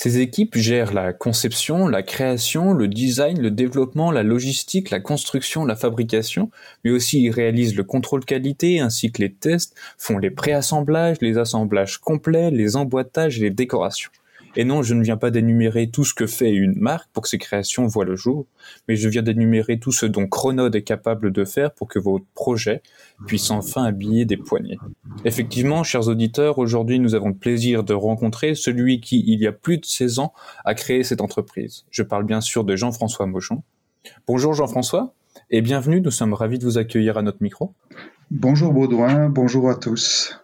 Ces équipes gèrent la conception, la création, le design, le développement, la logistique, la construction, la fabrication, mais aussi ils réalisent le contrôle qualité ainsi que les tests, font les préassemblages, les assemblages complets, les emboîtages et les décorations. Et non, je ne viens pas d'énumérer tout ce que fait une marque pour que ses créations voient le jour, mais je viens d'énumérer tout ce dont Chronode est capable de faire pour que votre projet puisse enfin habiller des poignets. Effectivement, chers auditeurs, aujourd'hui nous avons le plaisir de rencontrer celui qui, il y a plus de 16 ans, a créé cette entreprise. Je parle bien sûr de Jean-François Mochon. Bonjour Jean-François, et bienvenue, nous sommes ravis de vous accueillir à notre micro. Bonjour Baudouin, bonjour à tous.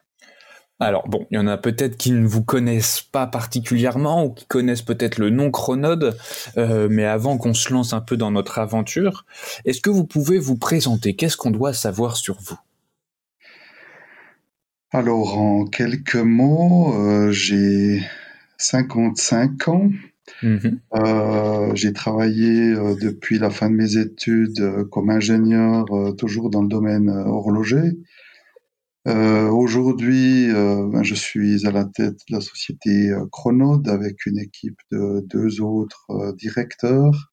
Alors bon, il y en a peut-être qui ne vous connaissent pas particulièrement ou qui connaissent peut-être le nom Chronode, euh, mais avant qu'on se lance un peu dans notre aventure, est-ce que vous pouvez vous présenter? Qu'est-ce qu'on doit savoir sur vous? Alors en quelques mots, euh, j'ai 55 ans. Mhm. Euh, j'ai travaillé depuis la fin de mes études comme ingénieur, toujours dans le domaine horloger. Euh, aujourd'hui, euh, ben, je suis à la tête de la société euh, Chronode avec une équipe de deux autres directeurs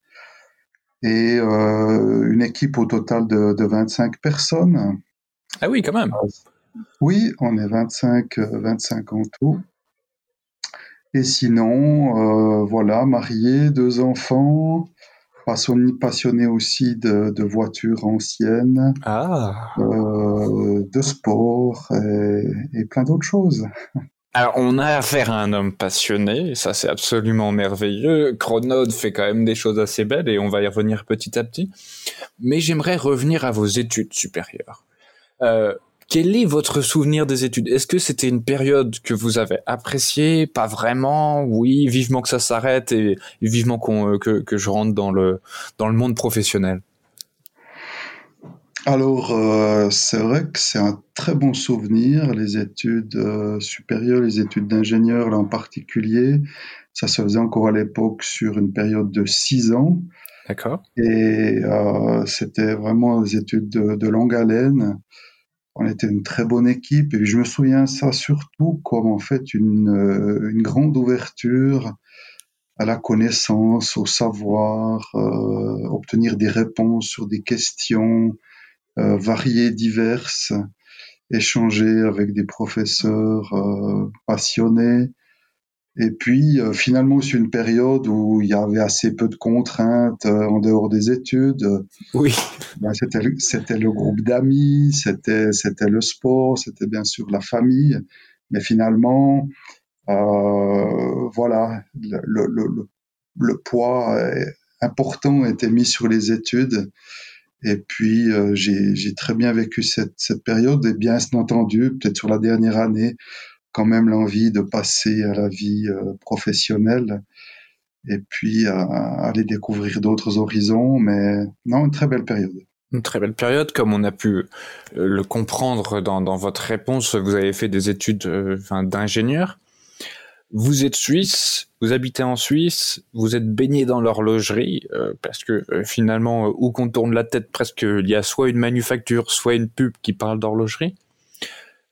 et une équipe au total de, de 25 personnes. Ah oui, quand même. Oui, on est 25, 25 en tout. Et sinon, voilà, marié, deux enfants, passionné, passionné aussi de, de voitures anciennes, ah. euh, de sport et, et plein d'autres choses. Alors, on a affaire à un homme passionné, ça c'est absolument merveilleux. Chronode fait quand même des choses assez belles et on va y revenir petit à petit. Mais j'aimerais revenir à vos études supérieures. Euh, quel est votre souvenir des études? Est-ce que c'était une période que vous avez appréciée? Pas vraiment? Oui, vivement que ça s'arrête et, vivement euh, que, je rentre dans le, dans le monde professionnel. Alors, euh, c'est vrai que c'est un très bon souvenir, les études euh, supérieures, les études d'ingénieur là en particulier. Ça se faisait encore à l'époque sur une période de six ans. D'accord. Et c'était vraiment des études de, de longue haleine on était une très bonne équipe et je me souviens ça surtout comme en fait une, euh, grande ouverture à la connaissance, au savoir, euh, obtenir des réponses sur des questions euh, variées, diverses, échanger avec des professeurs passionnés et puis euh, finalement, c'est une période où il y avait assez peu de contraintes euh, en dehors des études. Oui. Ben, c'était, le groupe d'amis, c'était, c'était le sport, c'était bien sûr la famille. Mais finalement, euh, voilà, le, le, le, le, poids important était mis sur les études. Et puis, j'ai, j'ai très bien vécu cette, cette période. Et bien entendu, peut-être sur la dernière année, quand même l'envie de passer à la vie euh, professionnelle et puis à, aller découvrir d'autres horizons. Mais non, une très belle période. Une très belle période, comme on a pu euh, le comprendre dans, votre réponse. Vous avez fait des études euh, d'ingénieur. Vous êtes suisse, vous habitez en Suisse, vous êtes baigné dans l'horlogerie, parce que finalement, où qu'on tourne la tête, presque, il y a soit une manufacture, soit une pub qui parle d'horlogerie.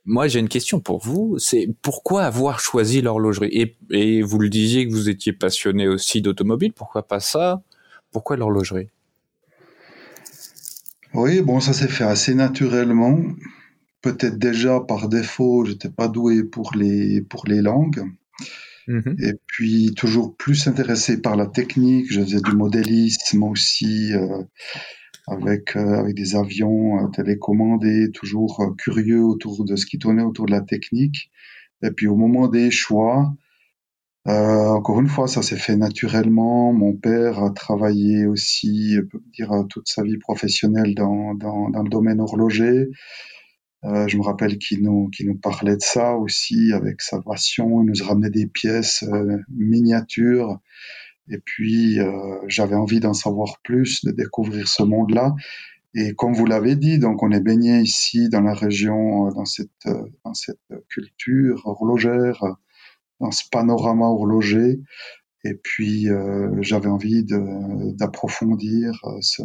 Moi, j'ai une question pour vous. C'est pourquoi avoir choisi l'horlogerie? Et, vous le disiez que vous étiez passionné aussi d'automobile. Pourquoi pas ça? Pourquoi l'horlogerie? Oui, bon, ça s'est fait assez naturellement. Peut-être déjà par défaut, j'étais pas doué pour les pour les langues. Mhm. Et puis toujours plus intéressé par la technique. Je faisais du modélisme aussi. Euh, avec, euh, avec des avions euh, télécommandés, toujours euh, curieux autour de ce qui tournait autour de la technique. Et puis au moment des choix, euh, encore une fois, ça s'est fait naturellement. Mon père a travaillé aussi, peut dire, toute sa vie professionnelle dans, dans, dans le domaine horloger. Euh, je me rappelle qu'il nous, qu'il nous parlait de ça aussi avec sa passion. Il nous ramenait des pièces miniatures et puis, euh, j'avais envie d'en savoir plus, de découvrir ce monde-là. Et comme vous l'avez dit, donc on est baigné ici dans la région, euh, dans cette, euh, dans cette culture horlogère, dans ce panorama horloger. Et puis, j'avais envie d'approfondir ce,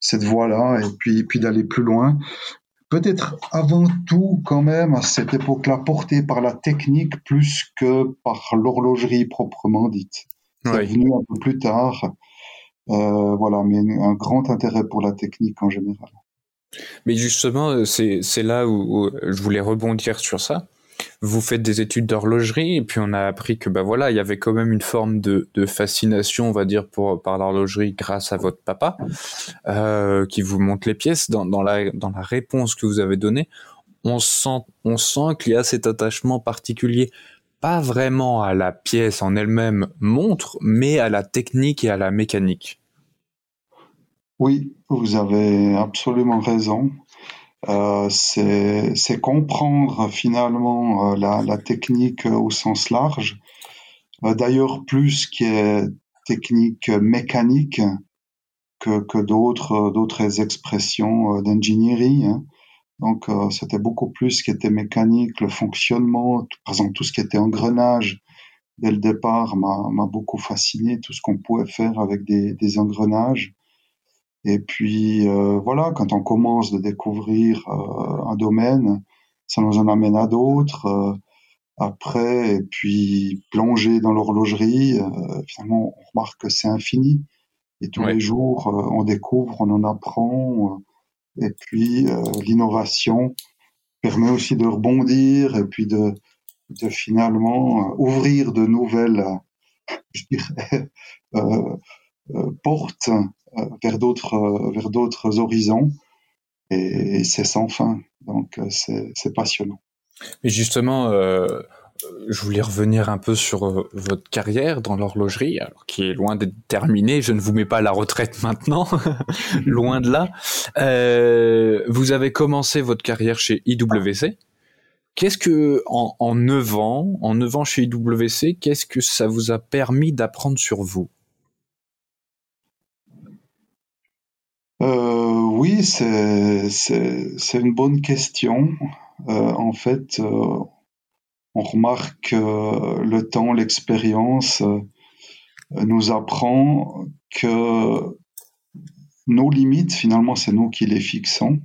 cette voie-là et puis, puis d'aller plus loin. peut-être avant tout quand même à cette époque-là porté par la technique plus que par l'horlogerie proprement dite. C'est venu un peu plus tard, euh, voilà, mais un grand intérêt pour la technique en général. Mais justement, euh, c'est là où, je voulais rebondir sur ça. Vous faites des études d'horlogerie et puis on a appris que bah voilà, il y avait quand même une forme de, fascination, on va dire, pour par l'horlogerie grâce à votre papa, euh, qui vous montre les pièces. Dans, dans, la dans la réponse que vous avez donnée, on sent on sent qu'il y a cet attachement particulier, pas vraiment à la pièce en elle-même montre, mais à la technique et à la mécanique. Oui, vous avez absolument raison. Euh, c'est comprendre finalement euh, la, technique au sens large. Euh, d'ailleurs, plus qui est technique mécanique que, que d'autres expressions d'ingénierie. Hein. Donc, c'était beaucoup plus ce qui était mécanique, le fonctionnement, par exemple tout ce qui était engrenage. Dès le départ, m'a beaucoup fasciné tout ce qu'on pouvait faire avec des, des engrenages. Et puis euh, voilà, quand on commence de découvrir euh, un domaine, ça nous en amène à d'autres. Euh, après, et puis plonger dans l'horlogerie, finalement, on remarque que c'est infini. Et tous les jours, on découvre, on en apprend. Et puis l'innovation permet aussi de rebondir et puis de, finalement ouvrir de nouvelles, je dirais, portes euh, vers d'autres euh, vers d'autres horizons et, c'est sans fin. Donc euh, c'est passionnant. Mais justement, je voulais revenir un peu sur votre carrière dans l'horlogerie, qui est loin d'être terminée. Je ne vous mets pas à la retraite maintenant, loin de là. vous avez commencé votre carrière chez IWC. Qu'est-ce que, en, en 9 ans, en 9 ans chez IWC, qu'est-ce que ça vous a permis d'apprendre sur vous? Euh, oui, c'est une bonne question. Euh, en fait, euh, on remarque que le temps, l'expérience nous apprend que nos limites, finalement, c'est nous qui les fixons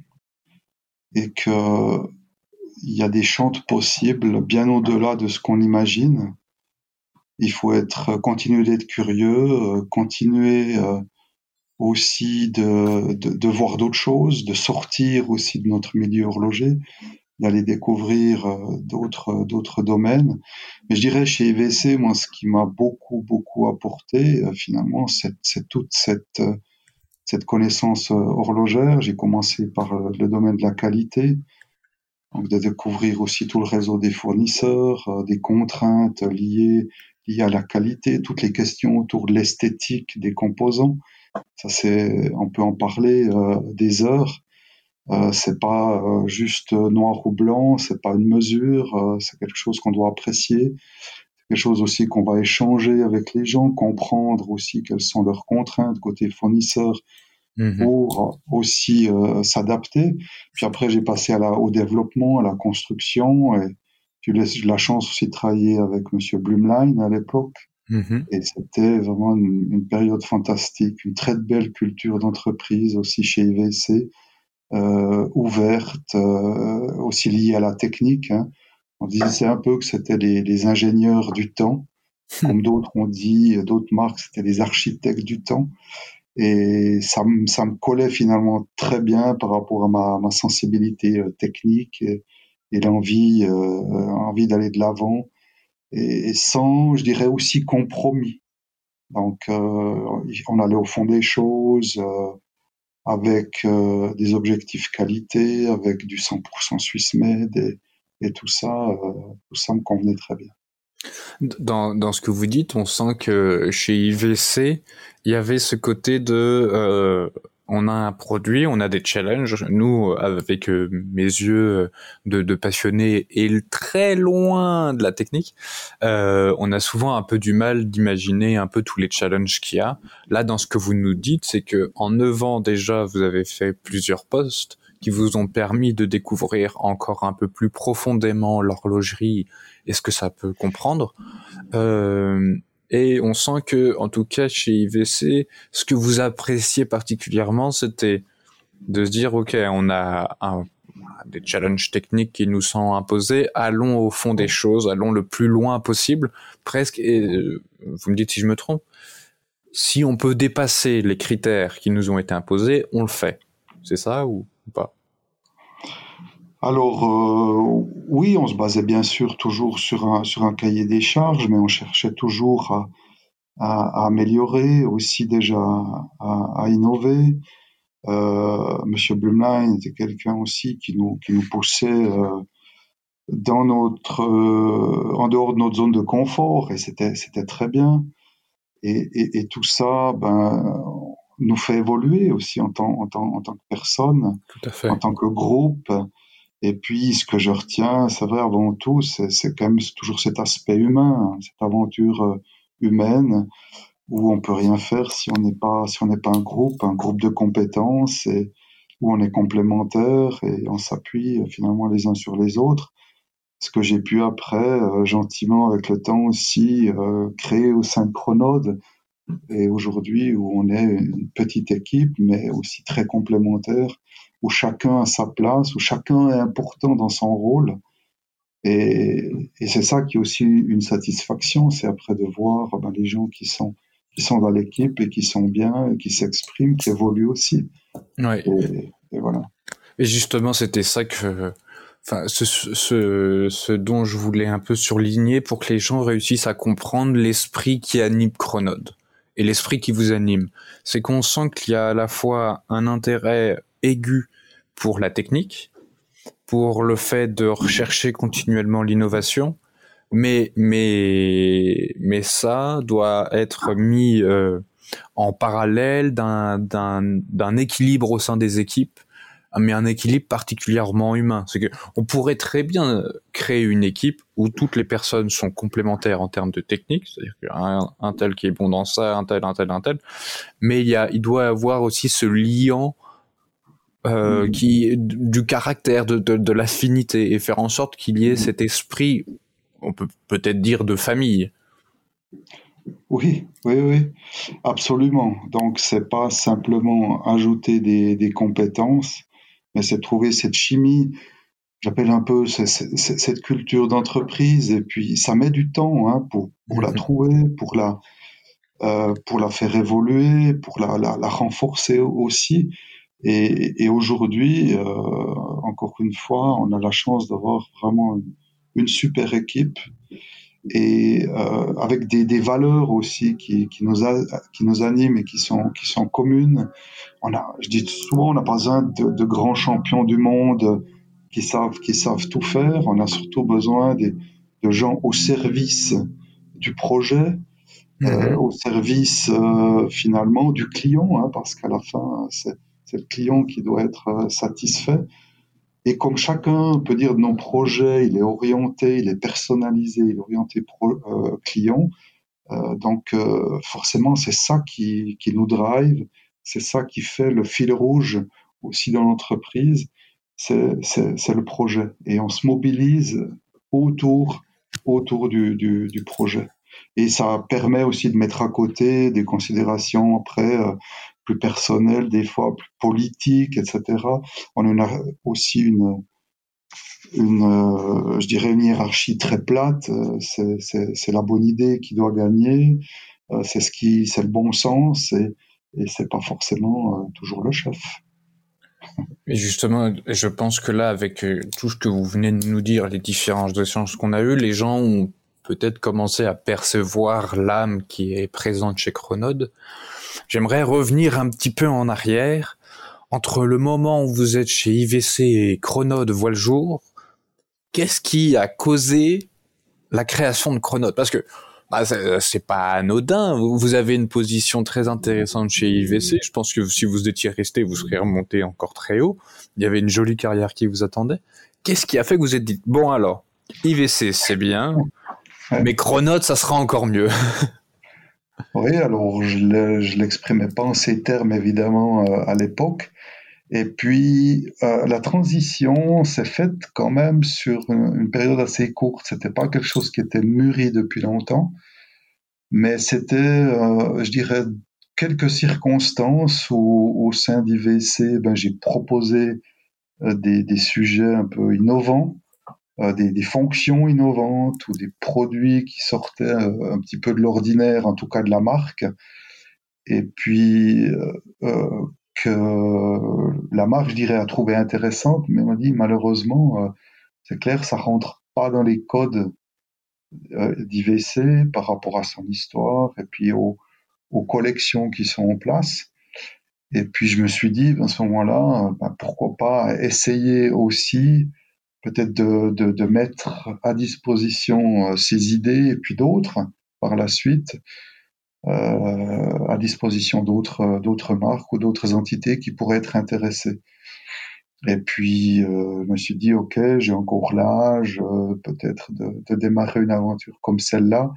et que il y a des champs possibles bien au-delà de ce qu'on imagine. Il faut être continuer d'être curieux, continuer aussi de voir d'autres choses, de sortir aussi de notre milieu horloger, d'aller découvrir euh, d'autres d'autres domaines. Mais je dirais chez IVC, moi, ce qui m'a beaucoup beaucoup apporté, euh, finalement, c'est toute cette cette connaissance euh, horlogère. J'ai commencé par le domaine de la qualité, donc de découvrir aussi tout le réseau des fournisseurs, des contraintes liées liées à la qualité, toutes les questions autour de l'esthétique des composants. Ça, c'est, on peut en parler euh, des heures. Euh, c'est pas euh, juste noir ou blanc, c'est pas une mesure, euh, c'est quelque chose qu'on doit apprécier, quelque chose aussi qu'on va échanger avec les gens, comprendre aussi quelles sont leurs contraintes côté fournisseur mmh pour aussi s'adapter. Puis après, j'ai passé à la, au développement, à la construction et j'ai eu la chance aussi de travailler avec Monsieur Blumlein à l'époque. Mmh et c'était vraiment une, période fantastique, une très belle culture d'entreprise aussi chez IVC, ouverte, euh, aussi liée à la technique. Hein. On disait un peu que c'était les, les, ingénieurs du temps, comme d'autres ont dit, d'autres marques, c'était les architectes du temps. Et ça, ça me collait finalement très bien par rapport à ma, ma sensibilité euh, technique et, et l'envie euh, envie d'aller de l'avant et, sans, je dirais aussi compromis. Donc, euh, on allait au fond des choses euh, avec euh, des objectifs qualité, avec du 100% Swiss Made et, tout ça, tout ça me convenait très bien. Dans, dans ce que vous dites, on sent que chez IVC, il y avait ce côté de on a un produit, on a des challenges. Nous, avec euh, mes yeux de, passionné et très loin de la technique, euh, on a souvent un peu du mal d'imaginer un peu tous les challenges qu'il y a. Là, dans ce que vous nous dites, c'est que en neuf ans déjà, vous avez fait plusieurs postes qui vous ont permis de découvrir encore un peu plus profondément l'horlogerie et ce que ça peut comprendre. Euh, et on sent que, en tout cas, chez IVC, ce que vous appréciez particulièrement, c'était de se dire, OK, on a un, des challenges techniques qui nous sont imposés, allons au fond des choses, allons le plus loin possible, presque. Et euh, vous me dites si je me trompe. Si on peut dépasser les critères qui nous ont été imposés, on le fait. C'est ça ou pas? Alors euh, oui, on se basait bien sûr toujours sur un, sur un cahier des charges, mais on cherchait toujours à, à, améliorer, aussi déjà à, à innover. Euh, Monsieur Blumlein était quelqu'un aussi qui nous, qui nous poussait euh, dans notre, euh, en dehors de notre zone de confort, et c'était, c'était très bien. Et, et, et, tout ça, ben, nous fait évoluer aussi en tant, en tant, en tant que personne, en tant que groupe. Et puis, ce que je retiens, c'est vrai, avant tout, c'est quand même toujours cet aspect humain, cette aventure euh, humaine où on peut rien faire si on n'est pas si on n'est pas un groupe, un groupe de compétences et où on est complémentaires et on s'appuie euh, finalement les uns sur les autres. Ce que j'ai pu après, euh, gentiment avec le temps aussi, créer au sein de Chronode, et aujourd'hui où on est une petite équipe, mais aussi très complémentaire, où chacun a sa place, où chacun est important dans son rôle. Et, et c'est ça qui est aussi une satisfaction, c'est après de voir ben, les gens qui sont qui sont dans l'équipe et qui sont bien, et qui s'expriment, qui évoluent aussi. Ouais. Et, et, voilà. Et justement, c'était ça que, enfin, ce, ce, ce, dont je voulais un peu surligner pour que les gens réussissent à comprendre l'esprit qui anime Chronode et l'esprit qui vous anime. C'est qu'on sent qu'il y a à la fois un intérêt aigu pour la technique, pour le fait de rechercher continuellement l'innovation, mais mais mais ça doit être mis euh, en parallèle d'un équilibre au sein des équipes mais un équilibre particulièrement humain. Que on pourrait très bien créer une équipe où toutes les personnes sont complémentaires en termes de technique, c'est-à-dire qu'un un tel qui est bon dans ça, un tel, un tel, un tel, mais il y a, il doit avoir aussi ce liant euh, mmh. qui du caractère, de, de, de l'affinité et faire en sorte qu'il y ait mmh. cet esprit, on peut peut-être dire de famille. Oui, oui, oui, absolument. Donc, c'est pas simplement ajouter des, des compétences, mais c'est trouver cette chimie, j'appelle un peu cette culture d'entreprise, et puis ça met du temps hein, pour, pour la mhm. trouver, pour la, euh, pour la faire évoluer, pour la, la, la renforcer aussi. Et, et aujourd'hui, euh, encore une fois, on a la chance d'avoir vraiment une, une, super équipe et euh, avec des, des, valeurs aussi qui, qui, nous a, qui nous animent et qui sont, qui sont communes. On a, je dis souvent, on n'a pas besoin de, de, grands champions du monde qui savent, qui savent tout faire. On a surtout besoin des, de gens au service du projet, euh, mhm. au service euh, finalement du client, hein, parce qu'à la fin, c'est le client qui doit être euh, satisfait. Et comme chacun peut dire nos projets, il est orienté, il est personnalisé, il est orienté euh, client. Euh, donc forcément, c'est ça qui, qui, nous drive, c'est ça qui fait le fil rouge aussi dans l'entreprise, c'est le projet. Et on se mobilise autour, autour du, du, projet. Et ça permet aussi de mettre à côté des considérations après plus personnel, des fois plus politique, etc. On a aussi une, une euh, je dirais une hiérarchie très plate. Euh, c'est la bonne idée qui doit gagner. Euh, c'est ce qui, c'est le bon sens et, et c'est pas forcément toujours le chef. Et justement, je pense que là, avec tout ce que vous venez de nous dire, les différences de sciences qu'on a eues, les gens ont peut-être commencé à percevoir l'âme qui est présente chez Chronode. J'aimerais revenir un petit peu en arrière entre le moment où vous êtes chez IVC et Chronode voit le jour. Qu'est-ce qui a causé la création de Chronode Parce que bah, c'est pas anodin. Vous avez une position très intéressante chez IVC. Je pense que si vous étiez resté, vous seriez remonté encore très haut. Il y avait une jolie carrière qui vous attendait. Qu'est-ce qui a fait que vous êtes dit bon alors IVC c'est bien, mais Chronode ça sera encore mieux? Oui, alors je ne l'exprimais pas en ces termes évidemment euh, à l'époque. Et puis euh, la transition s'est faite quand même sur une, période assez courte. C'était pas quelque chose qui était mûri depuis longtemps, mais c'était, euh, je dirais, quelques circonstances où au sein d'IVC, ben, j'ai proposé des, des, sujets un peu innovants, des, des, fonctions innovantes ou des produits qui sortaient un petit peu de l'ordinaire, en tout cas de la marque. Et puis que la marque, je dirais, a trouvé intéressante, mais on dit malheureusement, c'est clair, ça rentre pas dans les codes euh, d'IVC par rapport à son histoire et puis aux, collections qui sont en place. Et puis je me suis dit, à ce moment-là, ben, pourquoi pas essayer aussi peut-être de, de, mettre à disposition euh, ces idées et puis d'autres par la suite euh, à disposition d'autres d'autres marques ou d'autres entités qui pourraient être intéressées. Et puis, euh, je me suis dit, OK, j'ai encore l'âge, euh, peut-être de, de, démarrer une aventure comme celle-là.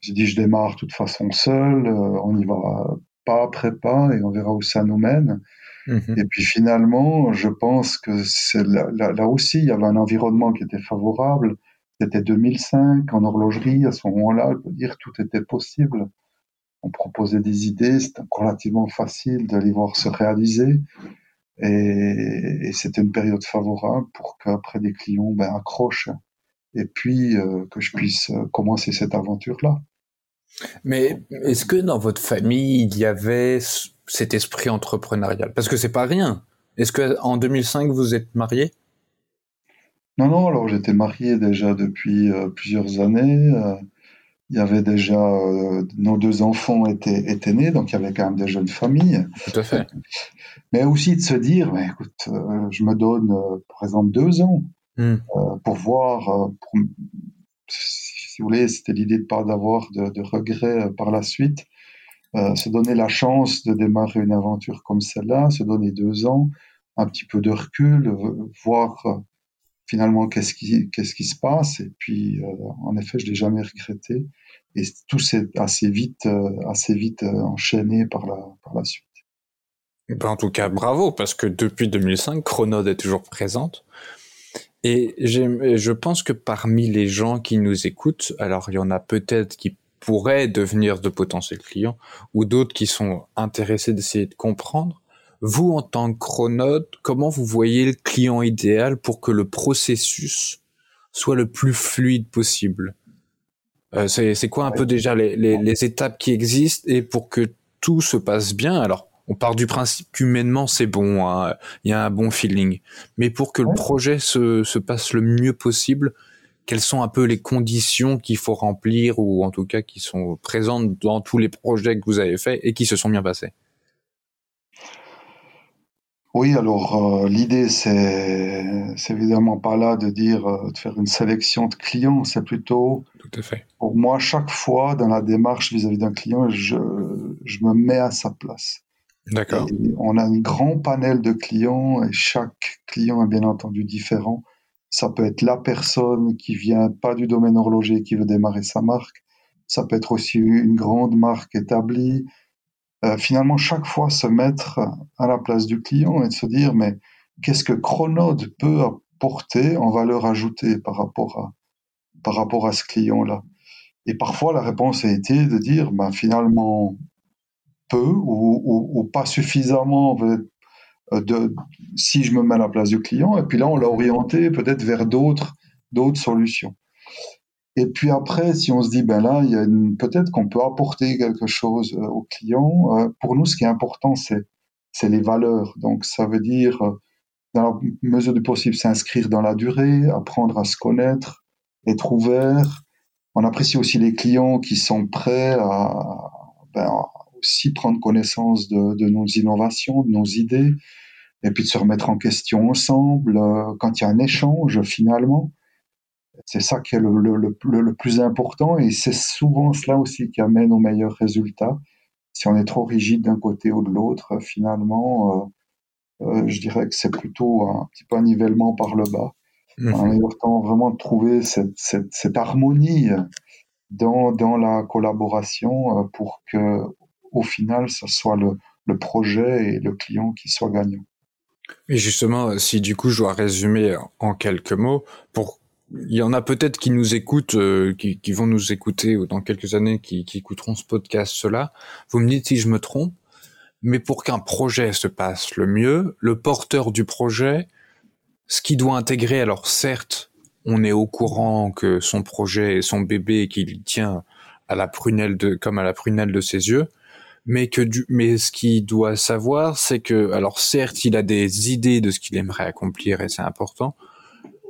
J'ai dit, je démarre de toute façon seul, euh, on y va pas après pas et on verra où ça nous mène. Mhm. Et puis finalement, je pense que c'est là, là, aussi, il y avait un environnement qui était favorable. C'était 2005 en horlogerie. À ce moment-là, je peux dire, tout était possible. On proposait des idées, c'était relativement facile de les voir se réaliser. Et, et c'était une période favorable pour qu'après des clients ben, accrochent et puis euh, que je puisse euh, commencer cette aventure-là. Mais est-ce que dans votre famille, il y avait cet esprit entrepreneurial? Parce que c'est pas rien. Est-ce que en 2005 vous êtes marié? Non, non. Alors j'étais marié déjà depuis euh, plusieurs années. Euh, il y avait déjà euh, nos deux enfants étaient, étaient nés, donc il y avait quand même des jeunes familles. Tout à fait. Mais aussi de se dire, mais écoute, euh, je me donne, par exemple, deux ans hmm. pour voir, pour, si vous voulez, c'était l'idée de pas d'avoir de, de, regrets par la suite. Se donner la chance de démarrer une aventure comme celle-là, se donner deux ans, un petit peu de recul, voir finalement qu'est-ce qui se passe. Et puis euh, en effet je l'ai jamais regretté. Et tout s'est assez vite euh, assez vite euh, enchaîné par la suite. Ben, en tout cas bravo parce que depuis 2005 Chronode est toujours présente. Et je pense que parmi les gens qui nous écoutent alors il y en a peut-être qui pourraient devenir de potentiels clients ou d'autres qui sont intéressés d'essayer de comprendre. Vous, en tant que chronote, comment vous voyez le client idéal pour que le processus soit le plus fluide possible? Euh, C'est quoi un peu déjà les, les, les, étapes qui existent et pour que tout se passe bien? Alors, on part du principe qu'humainement c'est bon, hein, il y a un bon feeling, mais pour que le projet se, se passe le mieux possible, quelles sont un peu les conditions qu'il faut remplir ou en tout cas qui sont présentes dans tous les projets que vous avez faits et qui se sont bien passés? Oui, alors euh, l'idée, c'est, évidemment pas là de dire euh, de faire une sélection de clients, c'est plutôt. Tout à fait. Pour moi, chaque fois dans la démarche vis-à-vis d'un client, je, je me mets à sa place. D'accord. on a un grand panel de clients et chaque client est bien entendu différent. Ça peut être la personne qui vient pas du domaine horloger qui veut démarrer sa marque. Ça peut être aussi une grande marque établie. Euh, finalement chaque fois se mettre à la place du client et de se dire mais qu'est-ce que Chronode peut apporter en valeur ajoutée par rapport à par rapport à ce client-là? Et parfois la réponse a été de dire ben finalement peu ou, pas suffisamment de si je me mets à la place du client et puis là on l'a orienté peut-être vers d'autres d'autres solutions. Et puis après, si on se dit, ben là, il y a peut-être qu'on peut apporter quelque chose euh, au client. Euh, pour nous, ce qui est important, c'est c'est les valeurs. Donc, ça veut dire, euh, dans la mesure du possible, s'inscrire dans la durée, apprendre à se connaître, être ouvert. On apprécie aussi les clients qui sont prêts à, ben, aussi prendre connaissance de, de, nos innovations, de nos idées, et puis de se remettre en question ensemble. Quand il y a un échange, finalement, c'est ça qui est le, le, le, plus important et c'est souvent cela aussi qui amène aux meilleurs résultats. Si on est trop rigide d'un côté ou de l'autre, finalement, euh, euh, je dirais que c'est plutôt un petit peu un nivellement par le bas. Mmh. En important vraiment de trouver cette, cette, cette harmonie dans, dans, la collaboration euh, pour que au final, ce soit le, projet et le client qui soient gagnants. Et justement, si du coup je dois résumer en quelques mots, pour il y en a peut-être qui nous écoutent, euh, qui, vont nous écouter dans quelques années, qui, écouteront ce podcast, cela. Vous me dites si je me trompe, mais pour qu'un projet se passe le mieux, le porteur du projet ce qui doit intégrer, alors certes, on est au courant que son projet est son bébé et qu'il tient à la prunelle de, comme à la prunelle de ses yeux, mais que du, mais ce qu'il doit savoir, c'est que, alors certes, il a des idées de ce qu'il aimerait accomplir et c'est important,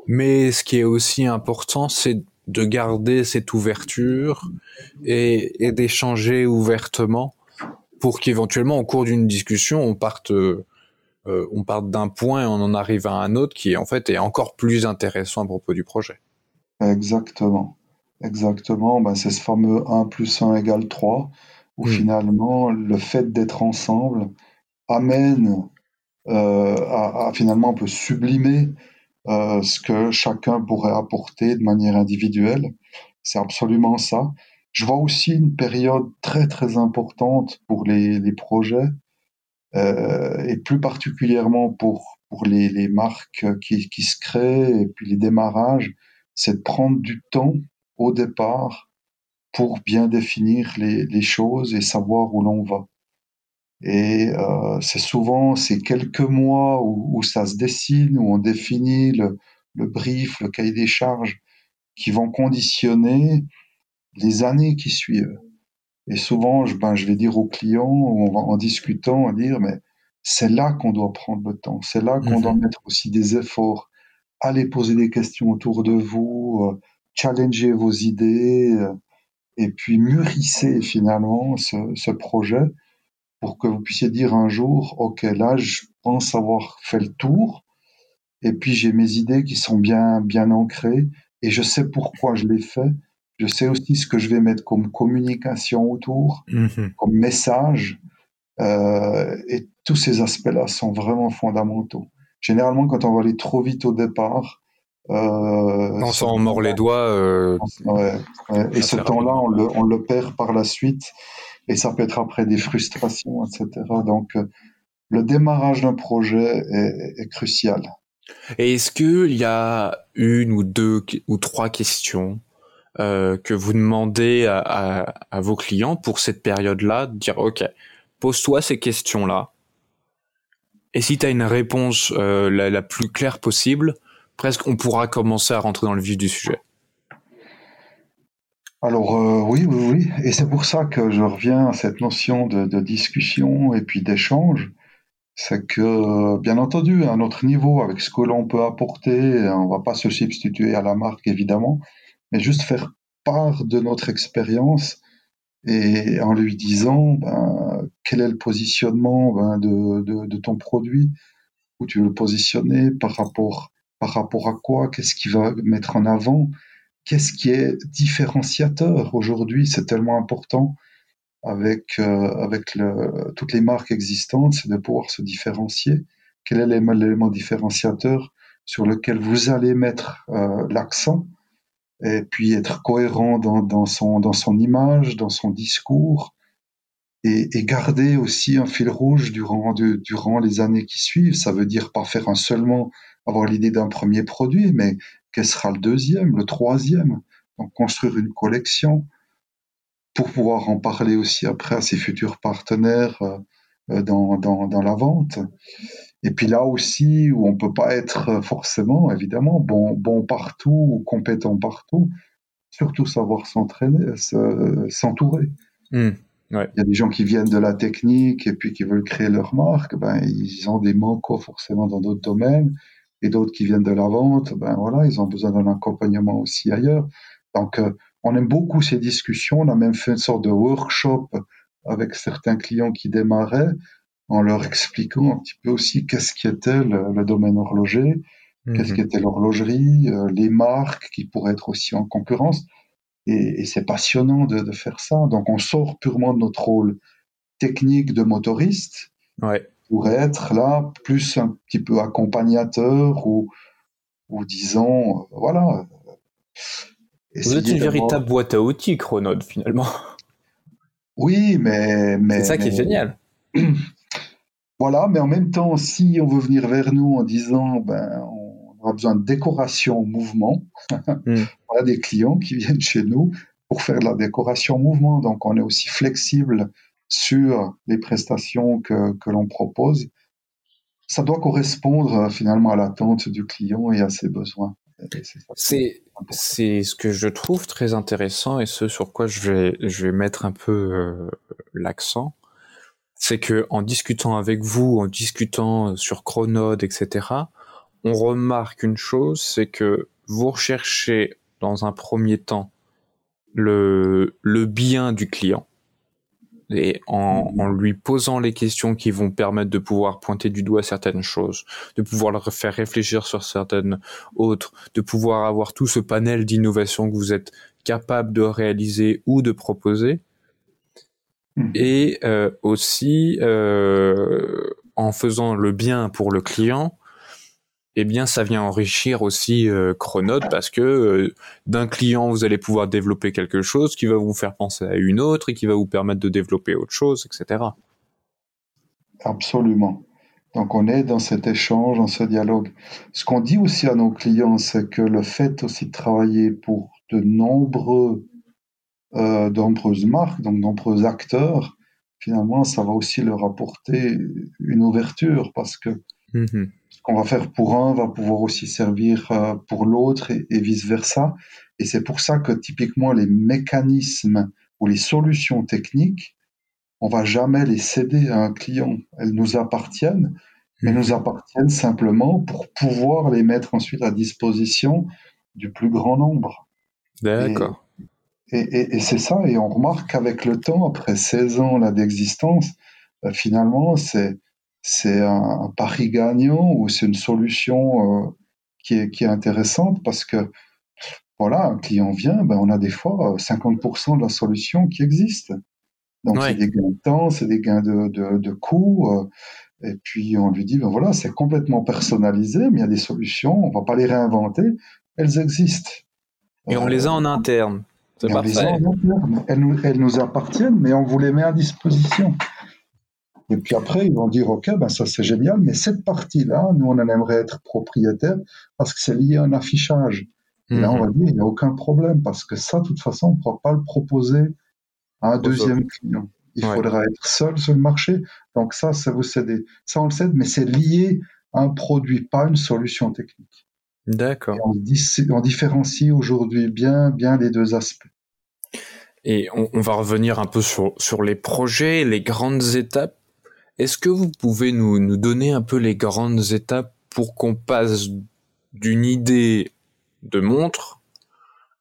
mais ce qui est aussi important, c'est de garder cette ouverture et, et d'échanger ouvertement pour qu'éventuellement, au cours d'une discussion, on parte, euh, on parte d'un point et on en arrive à un autre qui, en fait, est encore plus intéressant à propos du projet. Exactement. Exactement. Ben, c'est ce fameux 1 plus 1 égale 3 où hmm. finalement le fait d'être ensemble amène euh, à, finalement un peu sublimer euh, ce que chacun pourrait apporter de manière individuelle. C'est absolument ça. Je vois aussi une période très très importante pour les, les projets euh, et plus particulièrement pour pour les, les marques qui, qui se créent et puis les démarrages, c'est de prendre du temps au départ pour bien définir les, les choses et savoir où l'on va. Et euh, c'est souvent ces quelques mois où, où, ça se dessine, où on définit le, le brief, le cahier des charges, qui vont conditionner les années qui suivent. Et souvent, je, ben, je vais dire aux clients, en discutant, à dire, mais c'est là qu'on doit prendre le temps, c'est là qu'on doit mettre aussi des efforts, aller poser des questions autour de vous, euh, challenger vos idées, euh, et puis mûrissez finalement ce, ce, projet pour que vous puissiez dire un jour, OK, là, je pense avoir fait le tour, et puis j'ai mes idées qui sont bien, bien ancrées, et je sais pourquoi je les fais, je sais aussi ce que je vais mettre comme communication autour, mhm. comme message, euh, et tous ces aspects-là sont vraiment fondamentaux. Généralement, quand on va aller trop vite au départ, on s'en mord les doigts. Euh, ouais, ouais. Et ce temps-là, on le, on le, perd par la suite, et ça peut être après des frustrations, etc. Donc, euh, le démarrage d'un projet est, est crucial. Et est-ce qu'il y a une ou deux ou trois questions euh, que vous demandez à, à, à, vos clients pour cette période-là, de dire ok, pose-toi ces questions-là. Et si tu as une réponse euh, la, la, plus claire possible, presque on pourra commencer à rentrer dans le vif du sujet. Alors euh, oui, oui, oui. Et c'est pour ça que je reviens à cette notion de, discussion et puis d'échange. C'est que, bien entendu, à notre niveau, avec ce que l'on peut apporter, on va pas se substituer à la marque, évidemment, mais juste faire part de notre expérience et en lui disant ben, quel est le positionnement ben, de, de, de, ton produit, où tu veux le positionner par rapport, par rapport à quoi, qu'est-ce qui va mettre en avant, qu'est-ce qui est différenciateur aujourd'hui, c'est tellement important avec, euh, avec toutes les marques existantes, c'est de pouvoir se différencier. Quel est l'élément différenciateur sur lequel vous allez mettre euh, l'accent? Et puis être cohérent dans, son, dans son image, dans son discours, et, garder aussi un fil rouge durant, durant les années qui suivent. Ça veut dire pas faire un seulement avoir l'idée d'un premier produit, mais quel sera le deuxième, le troisième? Donc construire une collection pour pouvoir en parler aussi après à ses futurs partenaires euh, dans, dans, dans la vente. Et puis là aussi, où on peut pas être forcément, évidemment, bon, bon partout ou compétent partout, surtout savoir s'entraîner, s'entourer. Mmh, ouais. Il y a des gens qui viennent de la technique et puis qui veulent créer leur marque, ben, ils ont des manques forcément dans d'autres domaines, et d'autres qui viennent de la vente, ben voilà, ils ont besoin d'un accompagnement aussi ailleurs. Donc, euh, on aime beaucoup ces discussions. On a même fait une sorte de workshop avec certains clients qui démarraient en leur expliquant un petit peu aussi qu'est-ce qu'était le, le, domaine horloger, qu'est-ce mhm. qu'était l'horlogerie, euh, les marques qui pourraient être aussi en concurrence. Et, et c'est passionnant de, de, faire ça. Donc on sort purement de notre rôle technique de motoriste ouais. Pour être là plus un petit peu accompagnateur ou, ou disons, euh, voilà. Vous êtes une véritable boîte à outils, Chronode, finalement. Oui, mais... mais c'est ça qui est génial. Voilà, mais en même temps, si on veut venir vers nous en disant, ben, on aura besoin de décoration mouvement, mm. on a des clients qui viennent chez nous pour faire de la décoration mouvement. Donc, on est aussi flexible sur les prestations que, que l'on propose. ça doit correspondre finalement à l'attente du client et à ses besoins. C'est ce que je trouve très intéressant et ce sur quoi je vais je vais mettre un peu euh, l'accent, c'est que en discutant avec vous, en discutant sur Chronode, etc., on remarque une chose, c'est que vous recherchez dans un premier temps le le bien du client et en, en, lui posant les questions qui vont permettre de pouvoir pointer du doigt certaines choses, de pouvoir le faire réfléchir sur certaines autres, de pouvoir avoir tout ce panel d'innovation que vous êtes capable de réaliser ou de proposer, mmh. et euh, aussi euh, en faisant le bien pour le client, eh bien, ça vient enrichir aussi euh, parce que euh, d'un client, vous allez pouvoir développer quelque chose qui va vous faire penser à une autre et qui va vous permettre de développer autre chose, etc. Absolument. Donc, on est dans cet échange, dans ce dialogue. Ce qu'on dit aussi à nos clients, c'est que le fait aussi de travailler pour de nombreux, euh, nombreuses marques, donc nombreux acteurs, finalement, ça va aussi leur apporter une ouverture parce que mmh ce qu'on va faire pour un va pouvoir aussi servir euh, pour l'autre et, vice-versa. Et c'est pour ça que typiquement les mécanismes ou les solutions techniques, on va jamais les céder à un client. Elles nous appartiennent, mais nous appartiennent simplement pour pouvoir les mettre ensuite à disposition du plus grand nombre. D'accord. Et, c'est ça, et on remarque qu'avec le temps, après 16 ans d'existence, euh, finalement, c'est c'est un, pari gagnant ou c'est une solution euh, qui, est, qui est intéressante parce que voilà, un client vient, ben on a des fois 50% euh, de la solution qui existe. Donc c'est des gains de temps, c'est des gains de, de, de coûts. Euh, et puis on lui dit, ben voilà, c'est complètement personnalisé, mais il y a des solutions, on va pas les réinventer, elles existent. Et on les a en interne. C'est parfait. les a en interne. Elles nous, elles nous appartiennent, mais on vous les met à disposition. Et puis après, ils vont dire, OK, ben ça c'est génial, mais cette partie-là, nous, on en aimerait être propriétaire parce que c'est lié à un affichage. Et là, on va mhm. dire, il n'y a aucun problème parce que ça, de toute façon, on ne pourra pas le proposer à un deuxième client. Il faudra être seul sur le marché. Donc ça, ça vous cédez. Ça, on le cède, mais c'est lié à un produit, pas une solution technique. D'accord. On, on, différencie aujourd'hui bien, bien les deux aspects. Et on, on, va revenir un peu sur, sur les projets, les grandes étapes est-ce que vous pouvez nous, nous donner un peu les grandes étapes pour qu'on passe d'une idée de montre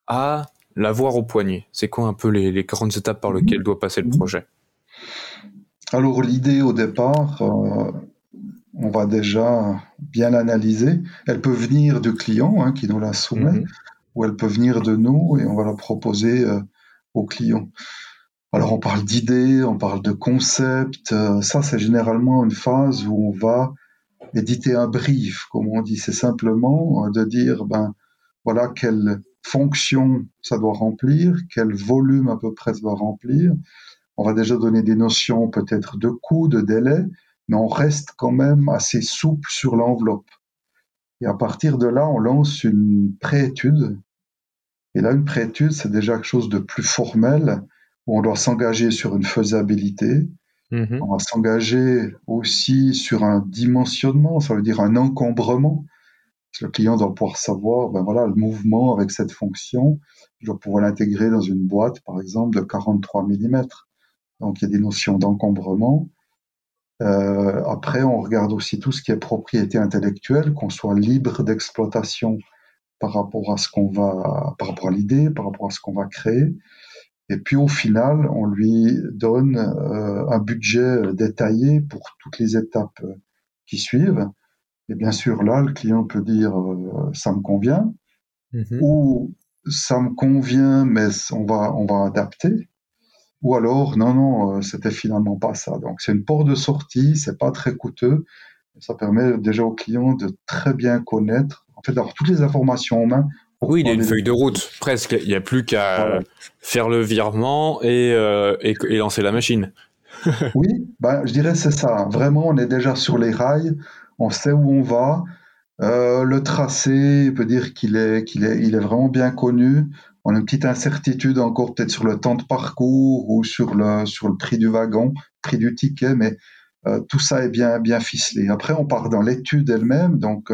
à l'avoir au poignet? C'est quoi un peu les, grandes étapes par lesquelles doit passer le projet? Alors l'idée au départ, euh, on va déjà bien l'analyser. Elle peut venir du client hein, qui nous la soumet, mhm. ou elle peut venir de nous et on va la proposer euh, au client. Alors on parle d'idées, on parle de concepts. Euh, ça, c'est généralement une phase où on va éditer un brief, comme on dit. C'est simplement euh, de dire, ben voilà quelle fonction ça doit remplir, quel volume à peu près ça doit remplir. On va déjà donner des notions peut-être de coût, de délai, mais on reste quand même assez souple sur l'enveloppe. Et à partir de là, on lance une préétude. Et là, une préétude, c'est déjà quelque chose de plus formel où on doit s'engager sur une faisabilité, mhm. on va s'engager aussi sur un dimensionnement, ça veut dire un encombrement. Le client doit pouvoir savoir, ben voilà, le mouvement avec cette fonction, je dois pouvoir l'intégrer dans une boîte, par exemple, de 43 mm. Donc il y a des notions d'encombrement. Euh, après, on regarde aussi tout ce qui est propriété intellectuelle, qu'on soit libre d'exploitation par rapport à ce qu'on va, par rapport à l'idée, par rapport à ce qu'on va créer. Et puis au final, on lui donne euh, un budget détaillé pour toutes les étapes euh, qui suivent. Et bien sûr, là, le client peut dire euh, ça me convient mhm. ou ça me convient, mais on va on va adapter. Ou alors non non, c'était finalement pas ça. Donc c'est une porte de sortie, c'est pas très coûteux. Ça permet déjà au client de très bien connaître, en fait, d'avoir toutes les informations en main oui, il y a une feuille de route, presque. Il n'y a plus qu'à faire le virement euh, et, et, lancer la machine. oui, bah, je dirais c'est ça. Vraiment, on est déjà sur les rails, on sait où on va. Euh, le tracé, il peut dire qu'il est, qu'il est, il est vraiment bien connu. On a une petite incertitude encore peut-être sur le temps de parcours ou sur le, sur le prix du wagon, prix du ticket, mais tout ça est bien, bien ficelé. Après, on part dans l'étude elle-même, donc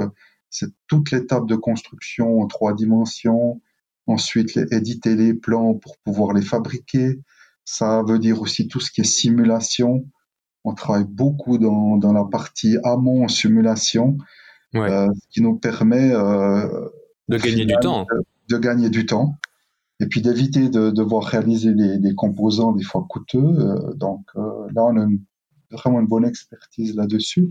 c'est toute l'étape de construction en trois dimensions, ensuite éditer les plans pour pouvoir les fabriquer. Ça veut dire aussi tout ce qui est simulation. On travaille beaucoup dans, dans la partie amont en simulation, euh, ce qui nous permet euh, de gagner du temps. De, gagner du temps. Et puis d'éviter de devoir réaliser des, composants des fois coûteux. Euh, donc là, on a vraiment une bonne expertise là-dessus.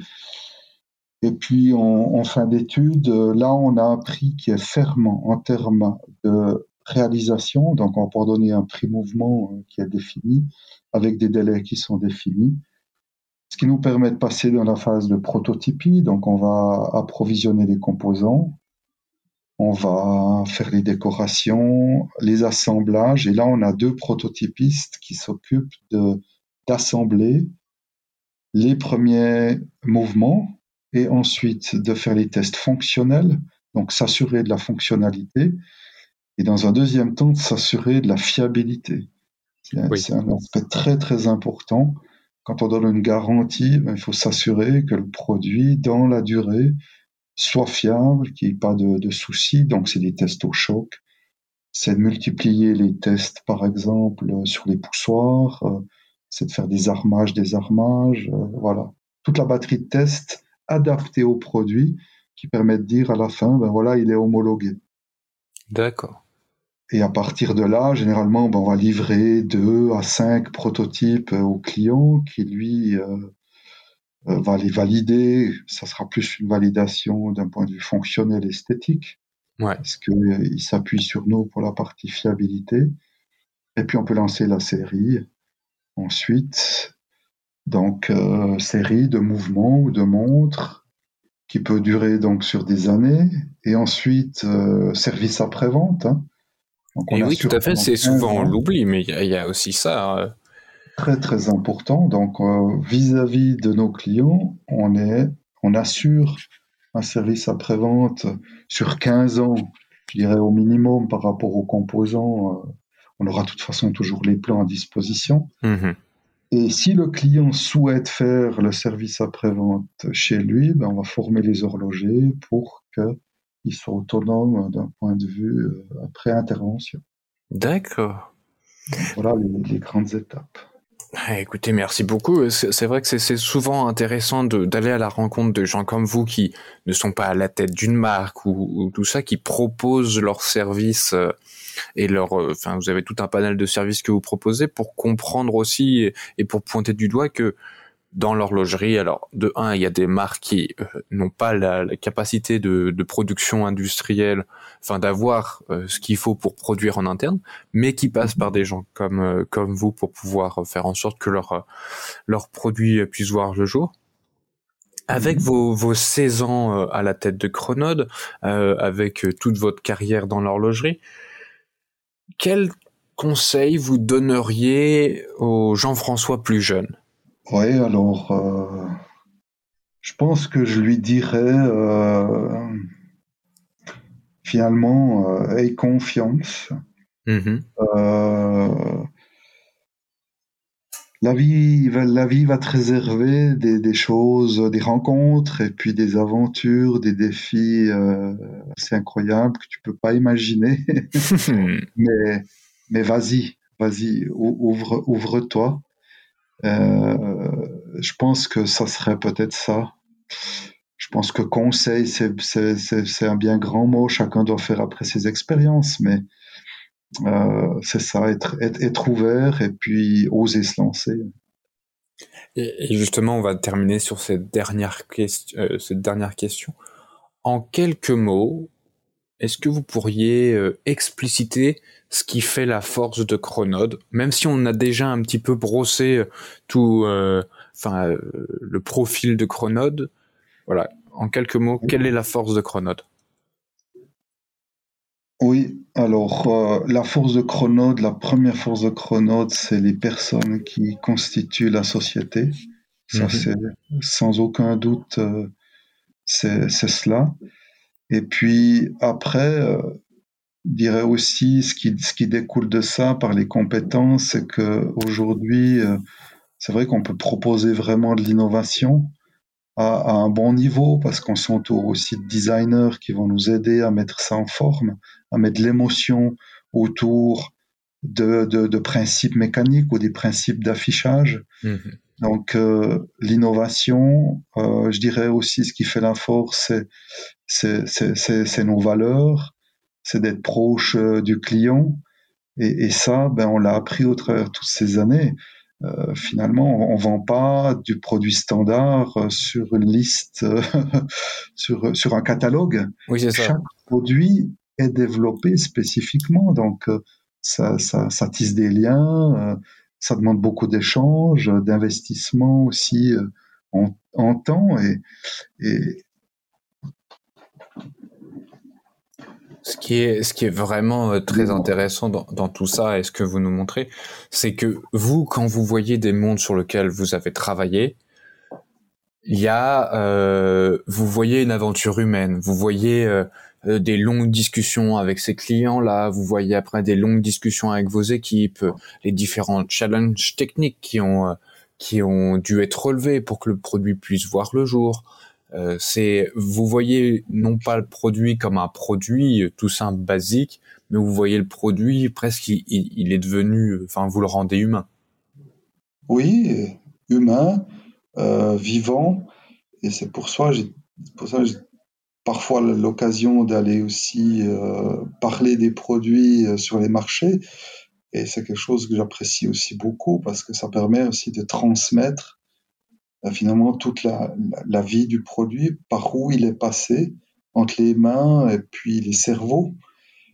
Et puis en, fin d'études, là, on a un prix qui est fermement en termes de réalisation. Donc, on peut donner un prix mouvement euh, qui est défini avec des délais qui sont définis. Ce qui nous permet de passer dans la phase de prototypie. Donc, on va approvisionner les composants. On va faire les décorations, les assemblages. Et là, on a deux prototypistes qui s'occupent d'assembler les premiers mouvements et ensuite de faire les tests fonctionnels, donc s'assurer de la fonctionnalité, et dans un deuxième temps de s'assurer de la fiabilité. C'est un aspect très très important. Quand on donne une garantie, ben, il faut s'assurer que le produit, dans la durée, soit fiable, qu'il n'y ait pas de, de soucis. Donc c'est des tests au choc. C'est de multiplier les tests, par exemple, sur les poussoirs. Euh, c'est de faire des armages, des armages. Euh, voilà. Toute la batterie de tests adapté au produit qui permet de dire à la fin, ben voilà, il est homologué. D'accord. Et à partir de là, généralement, ben on va livrer deux à cinq prototypes au client qui, lui, euh, euh, va les valider. Ça sera plus une validation d'un point de vue fonctionnel esthétique. Ouais. Parce qu'il euh, s'appuie sur nous pour la partie fiabilité. Et puis, on peut lancer la série. Ensuite, donc, euh, série de mouvements ou de montres qui peut durer donc sur des années. Et ensuite, euh, service après-vente. Hein. Et oui, tout à fait, c'est souvent on l'oublie, mais il y, a aussi ça. Euh. Très, très important. Donc, vis-à-vis de nos clients, on, est, on assure un service après-vente sur 15 ans, je dirais au minimum par rapport aux composants. on aura de toute façon toujours les plans à disposition. Mmh et si le client souhaite faire le service après-vente chez lui, ben on va former les horlogers pour qu'ils soient autonomes d'un point de vue euh, après intervention. D'accord. Voilà les, grandes étapes. écoutez, merci beaucoup. C'est vrai que c'est souvent intéressant d'aller à la rencontre de gens comme vous qui ne sont pas à la tête d'une marque ou, ou, tout ça, qui proposent leurs services euh, et leur, euh, enfin, vous avez tout un panel de services que vous proposez pour comprendre aussi et, pour pointer du doigt que dans l'horlogerie, alors de un, il y a des marques qui euh, n'ont pas la, capacité de, de, production industrielle, enfin d'avoir euh, ce qu'il faut pour produire en interne, mais qui passent par des gens comme comme vous pour pouvoir faire en sorte que leurs leurs produits puissent voir le jour. Avec mhm. vos, vos 16 ans à la tête de Chronode, avec toute votre carrière dans l'horlogerie, quel conseil vous donneriez aux Jean-François plus jeunes? Oui, alors, euh, je pense que je lui dirais euh, finalement, euh, aie confiance. Mm-hmm. La vie, la vie va te réserver des, choses, des rencontres et puis des aventures, des défis assez incroyables que tu peux pas imaginer. mais mais vas-y, vas-y, ouvre, ouvre-toi. Euh, je pense que ça serait peut-être ça. Je pense que conseil, c'est un bien grand mot. Chacun doit faire après ses expériences, mais euh, c'est ça, être, être, ouvert et puis oser se lancer. Et, justement, on va terminer sur cette dernière, question, euh, cette dernière question. En quelques mots, est-ce que vous pourriez euh, expliciter ce qui fait la force de Chronode, même si on a déjà un petit peu brossé euh, tout, euh, le profil de Chronode. Voilà, en quelques mots, quelle est la force de Chronode Oui, alors la force de Chronode, la première force de Chronode, c'est les personnes qui constituent la société. Ça, mhm. c'est sans aucun doute, c'est cela. Et puis après, euh, je dirais aussi ce qui, ce qui découle de ça par les compétences, c'est qu'aujourd'hui, euh, c'est vrai qu'on peut proposer vraiment de l'innovation à, un bon niveau parce qu'on s'entoure aussi de designers qui vont nous aider à mettre ça en forme, à mettre de l'émotion autour de, de, principes mécaniques ou des principes d'affichage. Mhm. Donc euh, l'innovation, euh, je dirais aussi ce qui fait la force, c'est nos valeurs, c'est d'être proche euh, du client. Et, et, ça, ben, on l'a appris au travers de toutes ces années. Euh, finalement, on, vend pas du produit standard euh, sur une liste, sur, sur un catalogue. Oui, c'est ça. Chaque produit est développé spécifiquement, donc ça, ça, ça tisse des liens, ça demande beaucoup d'échanges, d'investissement aussi en, en, temps et, et, Ce qui est, ce qui est vraiment euh, très intéressant dans, dans, tout ça et ce que vous nous montrez, c'est que vous, quand vous voyez des mondes sur lesquels vous avez travaillé, il y a, euh, vous voyez une aventure humaine, vous voyez euh, euh, des longues discussions avec ces clients-là, vous voyez après des longues discussions avec vos équipes, les différents challenges techniques qui ont qui ont dû être relevés pour que le produit puisse voir le jour. Euh, c'est vous voyez non pas le produit comme un produit euh, tout simple basique, mais vous voyez le produit presque il, est devenu, enfin vous le rendez humain. Oui, humain, euh, vivant, et c'est pour ça j'ai pour ça j'ai parfois l'occasion d'aller aussi parler des produits sur les marchés, et c'est quelque chose que j'apprécie aussi beaucoup parce que ça permet aussi de transmettre finalement toute la, la, vie du produit, par où il est passé entre les mains et puis les cerveaux.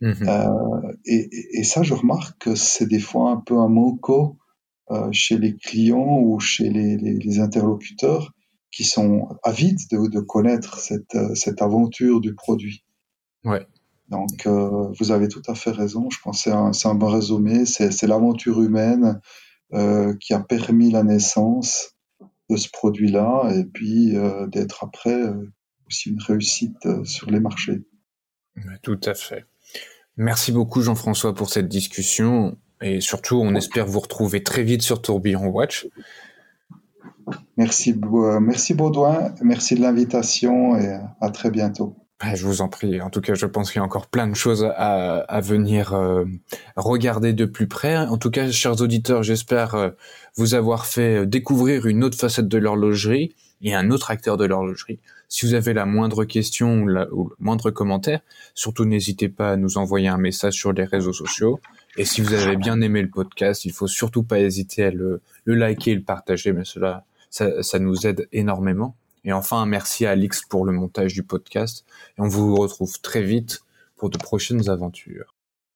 Mhm. Euh, et, et, ça, je remarque que c'est des fois un peu un manco euh, chez les clients ou chez les, les, les interlocuteurs qui sont avides de, de connaître cette, euh, cette, aventure du produit. Ouais. Donc, euh, vous avez tout à fait raison. Je pense que c'est un, un, bon résumé. C'est l'aventure humaine euh, qui a permis la naissance de ce produit-là et puis euh, d'être après euh, aussi une réussite euh, sur les marchés. Tout à fait. Merci beaucoup Jean-François pour cette discussion et surtout on espère vous retrouver très vite sur Tourbillon Watch. Merci, merci Baudouin, merci de l'invitation et à très bientôt. Bah, je vous en prie. En tout cas, je pense qu'il y a encore plein de choses à, venir euh, regarder de plus près. En tout cas, chers auditeurs, j'espère euh, vous avoir fait euh, découvrir une autre facette de l'horlogerie et un autre acteur de l'horlogerie. Si vous avez la moindre question ou, le moindre commentaire, surtout n'hésitez pas à nous envoyer un message sur les réseaux sociaux. Et si vous avez bien aimé le podcast, il faut surtout pas hésiter à le, liker et le partager, mais cela, ça nous aide énormément. Et enfin, merci à Alix pour le montage du podcast. Et on vous retrouve très vite pour de prochaines aventures.